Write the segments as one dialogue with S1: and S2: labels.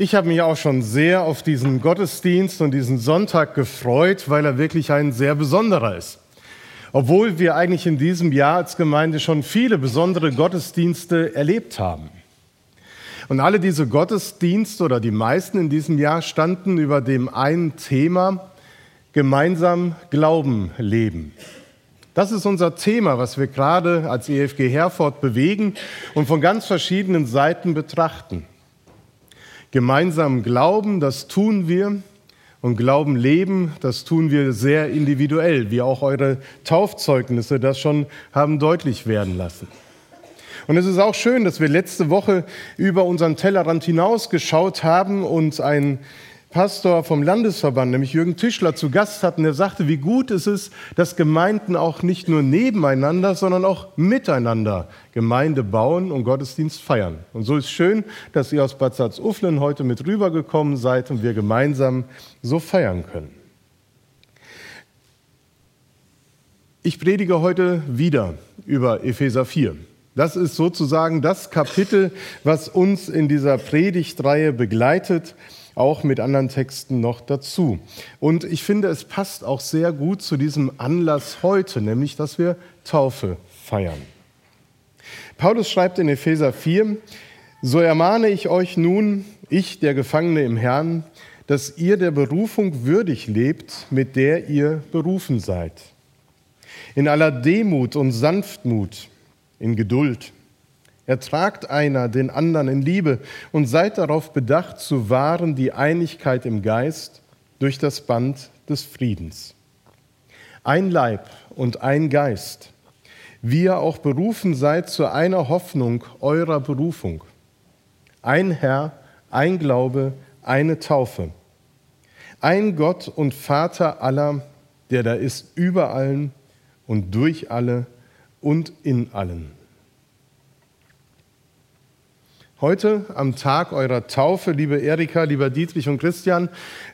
S1: Ich habe mich auch schon sehr auf diesen Gottesdienst und diesen Sonntag gefreut, weil er wirklich ein sehr besonderer ist. Obwohl wir eigentlich in diesem Jahr als Gemeinde schon viele besondere Gottesdienste erlebt haben. Und alle diese Gottesdienste oder die meisten in diesem Jahr standen über dem einen Thema gemeinsam Glauben leben. Das ist unser Thema, was wir gerade als EFG Herford bewegen und von ganz verschiedenen Seiten betrachten. Gemeinsam glauben, das tun wir. Und Glauben leben, das tun wir sehr individuell, wie auch eure Taufzeugnisse das schon haben deutlich werden lassen. Und es ist auch schön, dass wir letzte Woche über unseren Tellerrand hinausgeschaut haben und ein Pastor vom Landesverband, nämlich Jürgen Tischler, zu Gast hatten, der sagte, wie gut es ist, dass Gemeinden auch nicht nur nebeneinander, sondern auch miteinander Gemeinde bauen und Gottesdienst feiern. Und so ist schön, dass ihr aus Bad Salzuflen heute mit rübergekommen seid und wir gemeinsam so feiern können. Ich predige heute wieder über Epheser 4. Das ist sozusagen das Kapitel, was uns in dieser Predigtreihe begleitet auch mit anderen Texten noch dazu. Und ich finde, es passt auch sehr gut zu diesem Anlass heute, nämlich dass wir Taufe feiern. Paulus schreibt in Epheser 4, so ermahne ich euch nun, ich, der Gefangene im Herrn, dass ihr der Berufung würdig lebt, mit der ihr berufen seid. In aller Demut und Sanftmut, in Geduld Ertragt einer den anderen in Liebe und seid darauf bedacht, zu wahren die Einigkeit im Geist durch das Band des Friedens. Ein Leib und ein Geist, wie ihr auch berufen seid zu einer Hoffnung eurer Berufung. Ein Herr, ein Glaube, eine Taufe. Ein Gott und Vater aller, der da ist über allen und durch alle und in allen. Heute am Tag eurer Taufe, liebe Erika, lieber Dietrich und Christian,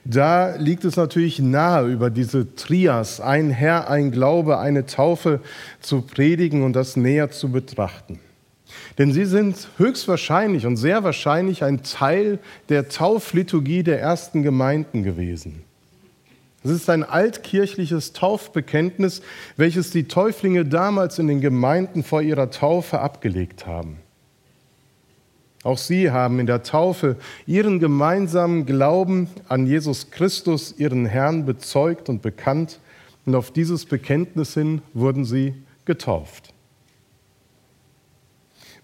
S1: da liegt es natürlich nahe, über diese Trias, ein Herr, ein Glaube, eine Taufe zu predigen und das näher zu betrachten. Denn sie sind höchstwahrscheinlich und sehr wahrscheinlich ein Teil der Taufliturgie der ersten Gemeinden gewesen. Es ist ein altkirchliches Taufbekenntnis, welches die Täuflinge damals in den Gemeinden vor ihrer Taufe abgelegt haben. Auch sie haben in der Taufe ihren gemeinsamen Glauben an Jesus Christus, ihren Herrn, bezeugt und bekannt. Und auf dieses Bekenntnis hin wurden sie getauft.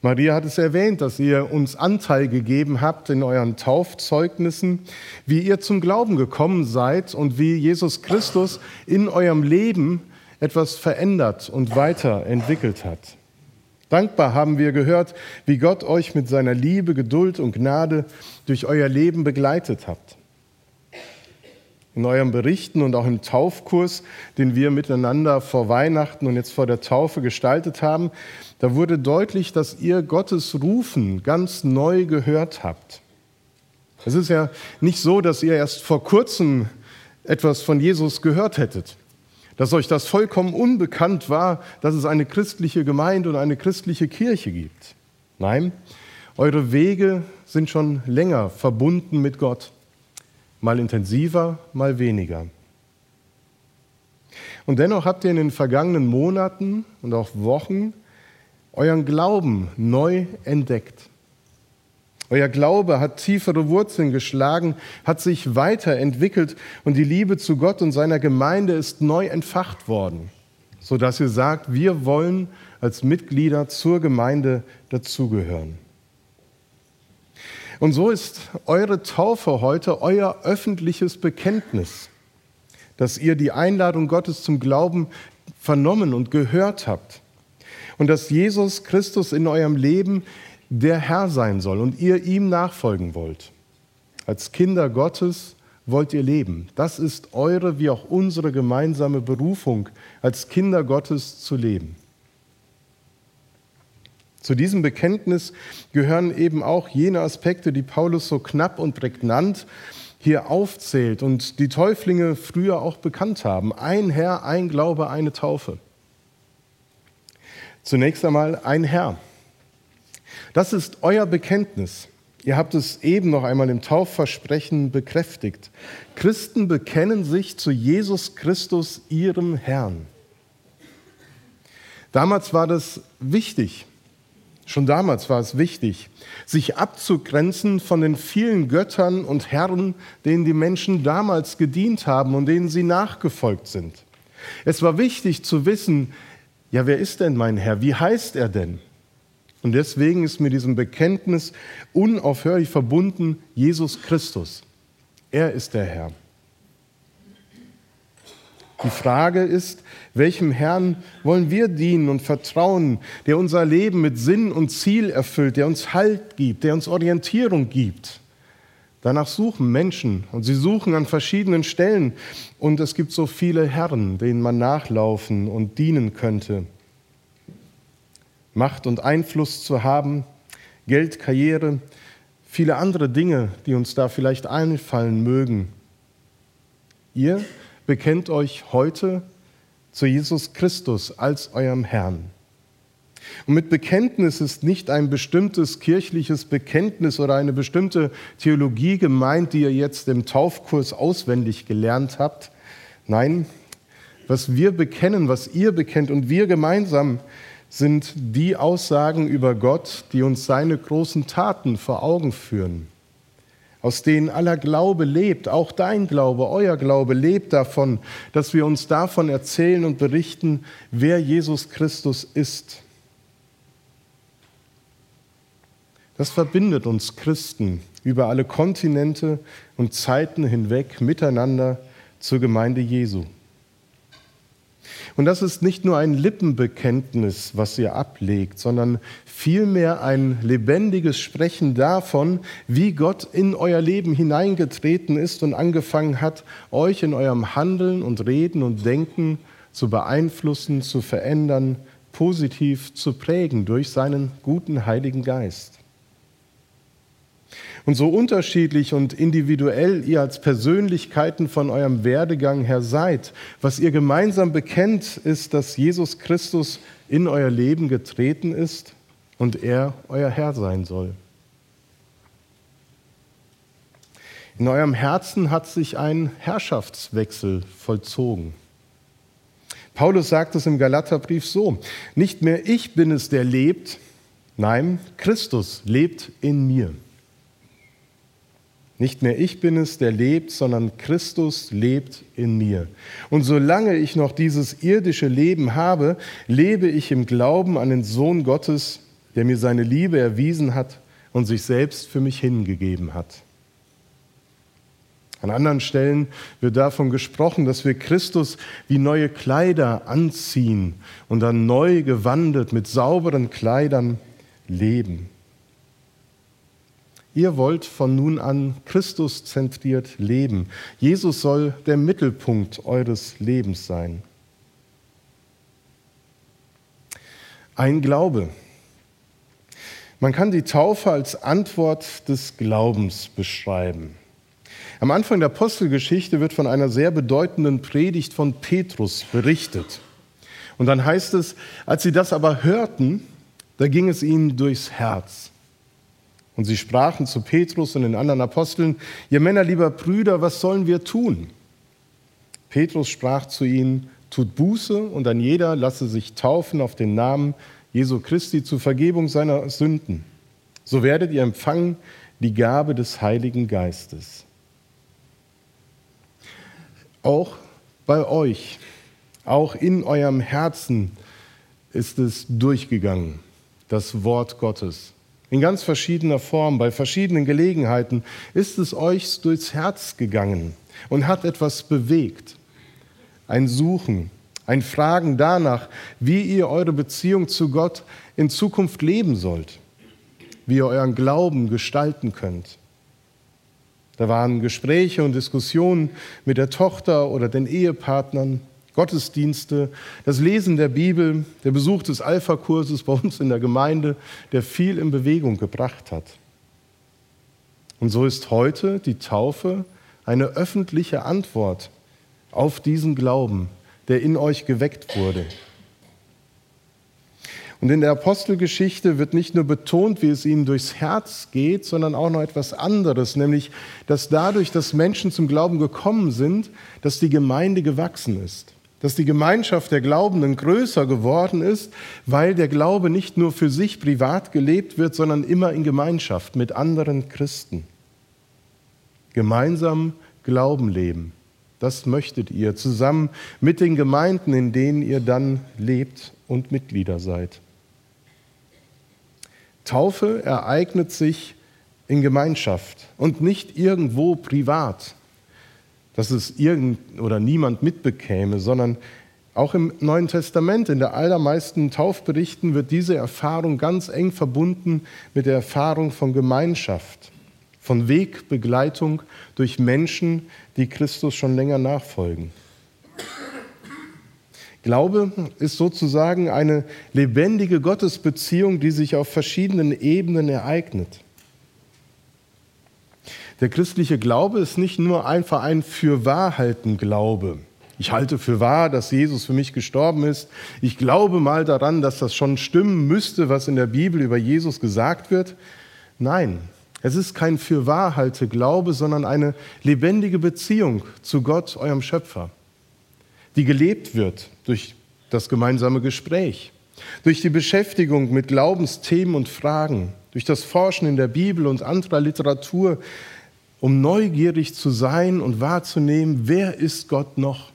S1: Maria hat es erwähnt, dass ihr uns Anteil gegeben habt in euren Taufzeugnissen, wie ihr zum Glauben gekommen seid und wie Jesus Christus in eurem Leben etwas verändert und weiterentwickelt hat. Dankbar haben wir gehört, wie Gott euch mit seiner Liebe, Geduld und Gnade durch euer Leben begleitet habt. In euren Berichten und auch im Taufkurs, den wir miteinander vor Weihnachten und jetzt vor der Taufe gestaltet haben, da wurde deutlich, dass ihr Gottes Rufen ganz neu gehört habt. Es ist ja nicht so, dass ihr erst vor kurzem etwas von Jesus gehört hättet dass euch das vollkommen unbekannt war, dass es eine christliche Gemeinde und eine christliche Kirche gibt. Nein, eure Wege sind schon länger verbunden mit Gott, mal intensiver, mal weniger. Und dennoch habt ihr in den vergangenen Monaten und auch Wochen euren Glauben neu entdeckt. Euer Glaube hat tiefere Wurzeln geschlagen, hat sich weiterentwickelt und die Liebe zu Gott und seiner Gemeinde ist neu entfacht worden, sodass ihr sagt, wir wollen als Mitglieder zur Gemeinde dazugehören. Und so ist eure Taufe heute euer öffentliches Bekenntnis, dass ihr die Einladung Gottes zum Glauben vernommen und gehört habt und dass Jesus Christus in eurem Leben der Herr sein soll und ihr ihm nachfolgen wollt. Als Kinder Gottes wollt ihr leben. Das ist eure wie auch unsere gemeinsame Berufung, als Kinder Gottes zu leben. Zu diesem Bekenntnis gehören eben auch jene Aspekte, die Paulus so knapp und prägnant hier aufzählt und die Täuflinge früher auch bekannt haben. Ein Herr, ein Glaube, eine Taufe. Zunächst einmal ein Herr. Das ist euer Bekenntnis. Ihr habt es eben noch einmal im Taufversprechen bekräftigt. Christen bekennen sich zu Jesus Christus, ihrem Herrn. Damals war das wichtig. Schon damals war es wichtig, sich abzugrenzen von den vielen Göttern und Herren, denen die Menschen damals gedient haben und denen sie nachgefolgt sind. Es war wichtig zu wissen, ja, wer ist denn mein Herr? Wie heißt er denn? Und deswegen ist mit diesem Bekenntnis unaufhörlich verbunden Jesus Christus. Er ist der Herr. Die Frage ist, welchem Herrn wollen wir dienen und vertrauen, der unser Leben mit Sinn und Ziel erfüllt, der uns Halt gibt, der uns Orientierung gibt? Danach suchen Menschen und sie suchen an verschiedenen Stellen und es gibt so viele Herren, denen man nachlaufen und dienen könnte. Macht und Einfluss zu haben, Geld, Karriere, viele andere Dinge, die uns da vielleicht einfallen mögen. Ihr bekennt euch heute zu Jesus Christus als eurem Herrn. Und mit Bekenntnis ist nicht ein bestimmtes kirchliches Bekenntnis oder eine bestimmte Theologie gemeint, die ihr jetzt im Taufkurs auswendig gelernt habt. Nein, was wir bekennen, was ihr bekennt und wir gemeinsam, sind die Aussagen über Gott, die uns seine großen Taten vor Augen führen, aus denen aller Glaube lebt, auch dein Glaube, euer Glaube lebt davon, dass wir uns davon erzählen und berichten, wer Jesus Christus ist. Das verbindet uns Christen über alle Kontinente und Zeiten hinweg miteinander zur Gemeinde Jesu. Und das ist nicht nur ein Lippenbekenntnis, was ihr ablegt, sondern vielmehr ein lebendiges Sprechen davon, wie Gott in euer Leben hineingetreten ist und angefangen hat, euch in eurem Handeln und Reden und Denken zu beeinflussen, zu verändern, positiv zu prägen durch seinen guten Heiligen Geist. Und so unterschiedlich und individuell ihr als Persönlichkeiten von eurem Werdegang her seid, was ihr gemeinsam bekennt, ist, dass Jesus Christus in euer Leben getreten ist und er euer Herr sein soll. In eurem Herzen hat sich ein Herrschaftswechsel vollzogen. Paulus sagt es im Galaterbrief so, nicht mehr ich bin es, der lebt, nein, Christus lebt in mir. Nicht mehr ich bin es, der lebt, sondern Christus lebt in mir. Und solange ich noch dieses irdische Leben habe, lebe ich im Glauben an den Sohn Gottes, der mir seine Liebe erwiesen hat und sich selbst für mich hingegeben hat. An anderen Stellen wird davon gesprochen, dass wir Christus wie neue Kleider anziehen und dann neu gewandelt mit sauberen Kleidern leben. Ihr wollt von nun an Christus zentriert leben. Jesus soll der Mittelpunkt eures Lebens sein. Ein Glaube. Man kann die Taufe als Antwort des Glaubens beschreiben. Am Anfang der Apostelgeschichte wird von einer sehr bedeutenden Predigt von Petrus berichtet. Und dann heißt es, als sie das aber hörten, da ging es ihnen durchs Herz. Und sie sprachen zu Petrus und den anderen Aposteln, ihr Männer, lieber Brüder, was sollen wir tun? Petrus sprach zu ihnen, tut Buße und ein jeder lasse sich taufen auf den Namen Jesu Christi zur Vergebung seiner Sünden. So werdet ihr empfangen die Gabe des Heiligen Geistes. Auch bei euch, auch in eurem Herzen ist es durchgegangen, das Wort Gottes in ganz verschiedener Form, bei verschiedenen Gelegenheiten, ist es euch durchs Herz gegangen und hat etwas bewegt. Ein Suchen, ein Fragen danach, wie ihr eure Beziehung zu Gott in Zukunft leben sollt, wie ihr euren Glauben gestalten könnt. Da waren Gespräche und Diskussionen mit der Tochter oder den Ehepartnern, Gottesdienste, das Lesen der Bibel, der Besuch des Alpha-Kurses bei uns in der Gemeinde, der viel in Bewegung gebracht hat. Und so ist heute die Taufe eine öffentliche Antwort auf diesen Glauben, der in euch geweckt wurde. Und in der Apostelgeschichte wird nicht nur betont, wie es ihnen durchs Herz geht, sondern auch noch etwas anderes, nämlich, dass dadurch, dass Menschen zum Glauben gekommen sind, dass die Gemeinde gewachsen ist, dass die Gemeinschaft der Glaubenden größer geworden ist, weil der Glaube nicht nur für sich privat gelebt wird, sondern immer in Gemeinschaft mit anderen Christen. Gemeinsam Glauben leben. Das möchtet ihr zusammen mit den Gemeinden, in denen ihr dann lebt und Mitglieder seid. Taufe ereignet sich in Gemeinschaft und nicht irgendwo privat, dass es irgend oder niemand mitbekäme, sondern auch im Neuen Testament, in der allermeisten Taufberichten, wird diese Erfahrung ganz eng verbunden mit der Erfahrung von Gemeinschaft, von Wegbegleitung durch Menschen, die Christus schon länger nachfolgen. Glaube ist sozusagen eine lebendige Gottesbeziehung, die sich auf verschiedenen Ebenen ereignet. Der christliche Glaube ist nicht nur einfach ein Fürwahrhalten-Glaube. Ich halte für wahr, dass Jesus für mich gestorben ist. Ich glaube mal daran, dass das schon stimmen müsste, was in der Bibel über Jesus gesagt wird. Nein, es ist kein Fürwahrhalte-Glaube, sondern eine lebendige Beziehung zu Gott, eurem Schöpfer die gelebt wird durch das gemeinsame Gespräch, durch die Beschäftigung mit Glaubensthemen und Fragen, durch das Forschen in der Bibel und anderer Literatur, um neugierig zu sein und wahrzunehmen, wer ist Gott noch?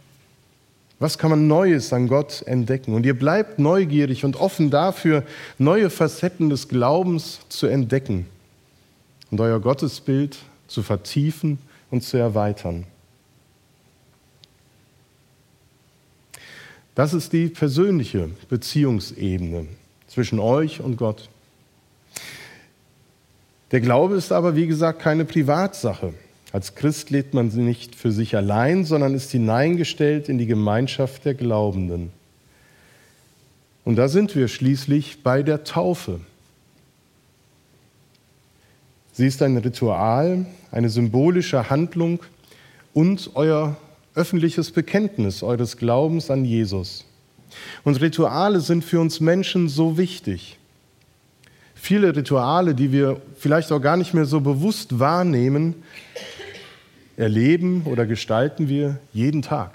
S1: Was kann man Neues an Gott entdecken? Und ihr bleibt neugierig und offen dafür, neue Facetten des Glaubens zu entdecken und euer Gottesbild zu vertiefen und zu erweitern. Das ist die persönliche Beziehungsebene zwischen euch und Gott. Der Glaube ist aber, wie gesagt, keine Privatsache. Als Christ lebt man sie nicht für sich allein, sondern ist hineingestellt in die Gemeinschaft der Glaubenden. Und da sind wir schließlich bei der Taufe. Sie ist ein Ritual, eine symbolische Handlung und euer öffentliches Bekenntnis eures Glaubens an Jesus. Und Rituale sind für uns Menschen so wichtig. Viele Rituale, die wir vielleicht auch gar nicht mehr so bewusst wahrnehmen, erleben oder gestalten wir jeden Tag.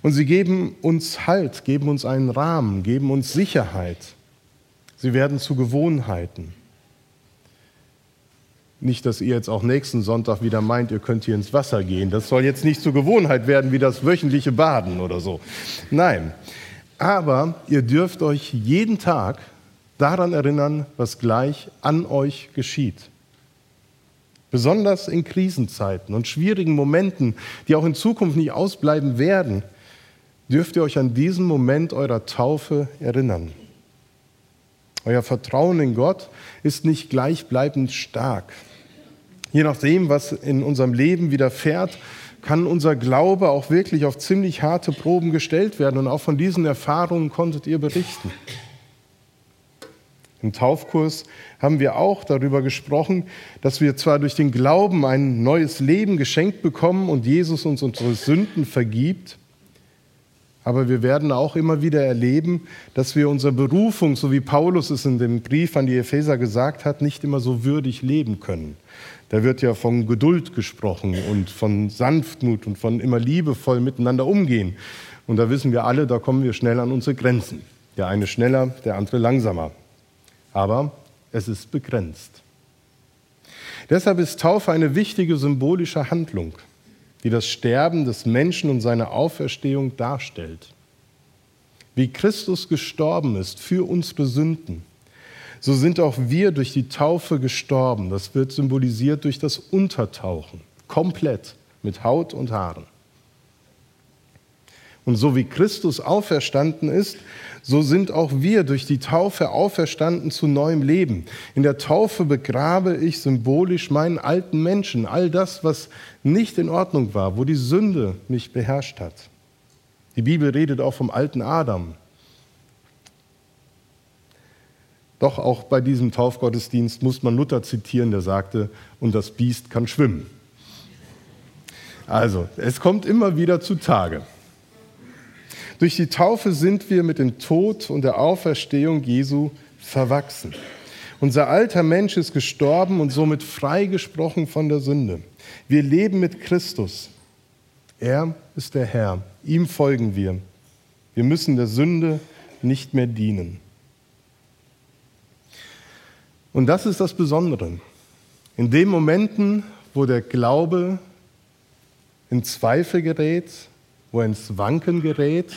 S1: Und sie geben uns Halt, geben uns einen Rahmen, geben uns Sicherheit. Sie werden zu Gewohnheiten. Nicht, dass ihr jetzt auch nächsten Sonntag wieder meint, ihr könnt hier ins Wasser gehen. Das soll jetzt nicht zur Gewohnheit werden wie das wöchentliche Baden oder so. Nein. Aber ihr dürft euch jeden Tag daran erinnern, was gleich an euch geschieht. Besonders in Krisenzeiten und schwierigen Momenten, die auch in Zukunft nicht ausbleiben werden, dürft ihr euch an diesen Moment eurer Taufe erinnern. Euer Vertrauen in Gott ist nicht gleichbleibend stark. Je nachdem, was in unserem Leben widerfährt, kann unser Glaube auch wirklich auf ziemlich harte Proben gestellt werden. Und auch von diesen Erfahrungen konntet ihr berichten. Im Taufkurs haben wir auch darüber gesprochen, dass wir zwar durch den Glauben ein neues Leben geschenkt bekommen und Jesus uns unsere Sünden vergibt, aber wir werden auch immer wieder erleben, dass wir unsere Berufung, so wie Paulus es in dem Brief an die Epheser gesagt hat, nicht immer so würdig leben können. Da wird ja von Geduld gesprochen und von Sanftmut und von immer liebevoll miteinander umgehen. Und da wissen wir alle, da kommen wir schnell an unsere Grenzen. Der eine schneller, der andere langsamer. Aber es ist begrenzt. Deshalb ist Taufe eine wichtige symbolische Handlung, die das Sterben des Menschen und seine Auferstehung darstellt. Wie Christus gestorben ist für unsere Sünden so sind auch wir durch die Taufe gestorben. Das wird symbolisiert durch das Untertauchen, komplett mit Haut und Haaren. Und so wie Christus auferstanden ist, so sind auch wir durch die Taufe auferstanden zu neuem Leben. In der Taufe begrabe ich symbolisch meinen alten Menschen, all das, was nicht in Ordnung war, wo die Sünde mich beherrscht hat. Die Bibel redet auch vom alten Adam, Doch auch bei diesem Taufgottesdienst muss man Luther zitieren, der sagte, und das Biest kann schwimmen. Also, es kommt immer wieder zutage. Durch die Taufe sind wir mit dem Tod und der Auferstehung Jesu verwachsen. Unser alter Mensch ist gestorben und somit freigesprochen von der Sünde. Wir leben mit Christus. Er ist der Herr. Ihm folgen wir. Wir müssen der Sünde nicht mehr dienen. Und das ist das Besondere. In den Momenten, wo der Glaube in Zweifel gerät, wo er ins Wanken gerät,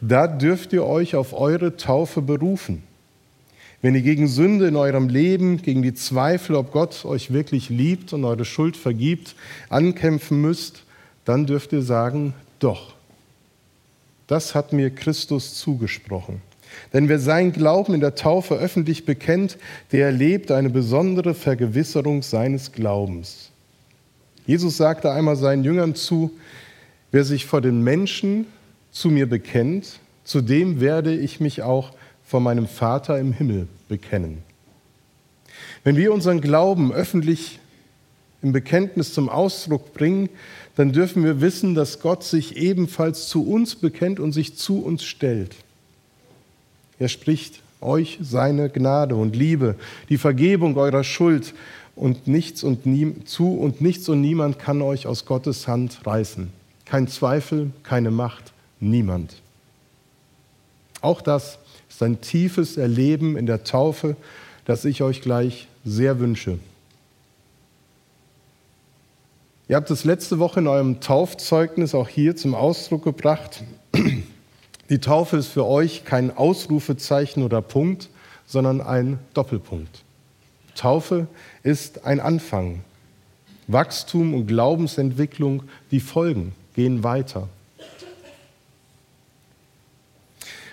S1: da dürft ihr euch auf eure Taufe berufen. Wenn ihr gegen Sünde in eurem Leben, gegen die Zweifel, ob Gott euch wirklich liebt und eure Schuld vergibt, ankämpfen müsst, dann dürft ihr sagen, doch, das hat mir Christus zugesprochen. Denn wer seinen Glauben in der Taufe öffentlich bekennt, der erlebt eine besondere Vergewisserung seines Glaubens. Jesus sagte einmal seinen Jüngern zu, wer sich vor den Menschen zu mir bekennt, zu dem werde ich mich auch vor meinem Vater im Himmel bekennen. Wenn wir unseren Glauben öffentlich im Bekenntnis zum Ausdruck bringen, dann dürfen wir wissen, dass Gott sich ebenfalls zu uns bekennt und sich zu uns stellt. Er spricht euch seine Gnade und Liebe, die Vergebung eurer Schuld und nichts und nie, zu und nichts und niemand kann euch aus Gottes Hand reißen. Kein Zweifel, keine Macht, niemand. Auch das ist ein tiefes Erleben in der Taufe, das ich euch gleich sehr wünsche. Ihr habt es letzte Woche in eurem Taufzeugnis auch hier zum Ausdruck gebracht. Die Taufe ist für euch kein Ausrufezeichen oder Punkt, sondern ein Doppelpunkt. Taufe ist ein Anfang. Wachstum und Glaubensentwicklung, die folgen, gehen weiter.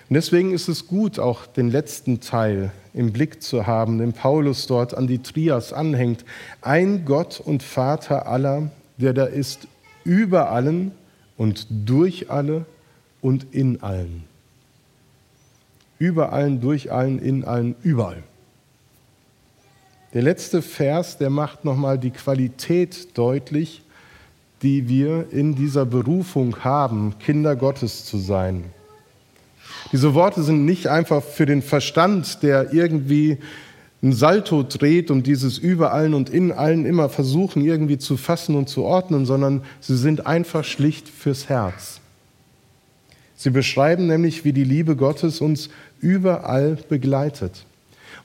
S1: Und deswegen ist es gut, auch den letzten Teil im Blick zu haben, den Paulus dort an die Trias anhängt. Ein Gott und Vater aller, der da ist über allen und durch alle und in allen. Über allen, durch allen, in allen, überall. Der letzte Vers, der macht nochmal die Qualität deutlich, die wir in dieser Berufung haben, Kinder Gottes zu sein. Diese Worte sind nicht einfach für den Verstand, der irgendwie ein Salto dreht und dieses über allen und in allen immer versuchen irgendwie zu fassen und zu ordnen, sondern sie sind einfach schlicht fürs Herz. Sie beschreiben nämlich, wie die Liebe Gottes uns überall begleitet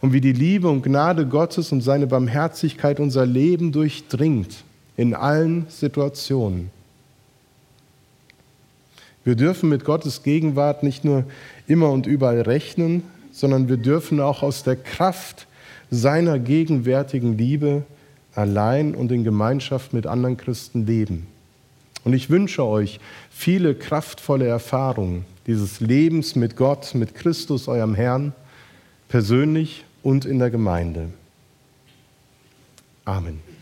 S1: und wie die Liebe und Gnade Gottes und seine Barmherzigkeit unser Leben durchdringt in allen Situationen. Wir dürfen mit Gottes Gegenwart nicht nur immer und überall rechnen, sondern wir dürfen auch aus der Kraft seiner gegenwärtigen Liebe allein und in Gemeinschaft mit anderen Christen leben. Und ich wünsche euch viele kraftvolle Erfahrungen dieses Lebens mit Gott, mit Christus, eurem Herrn, persönlich und in der Gemeinde. Amen.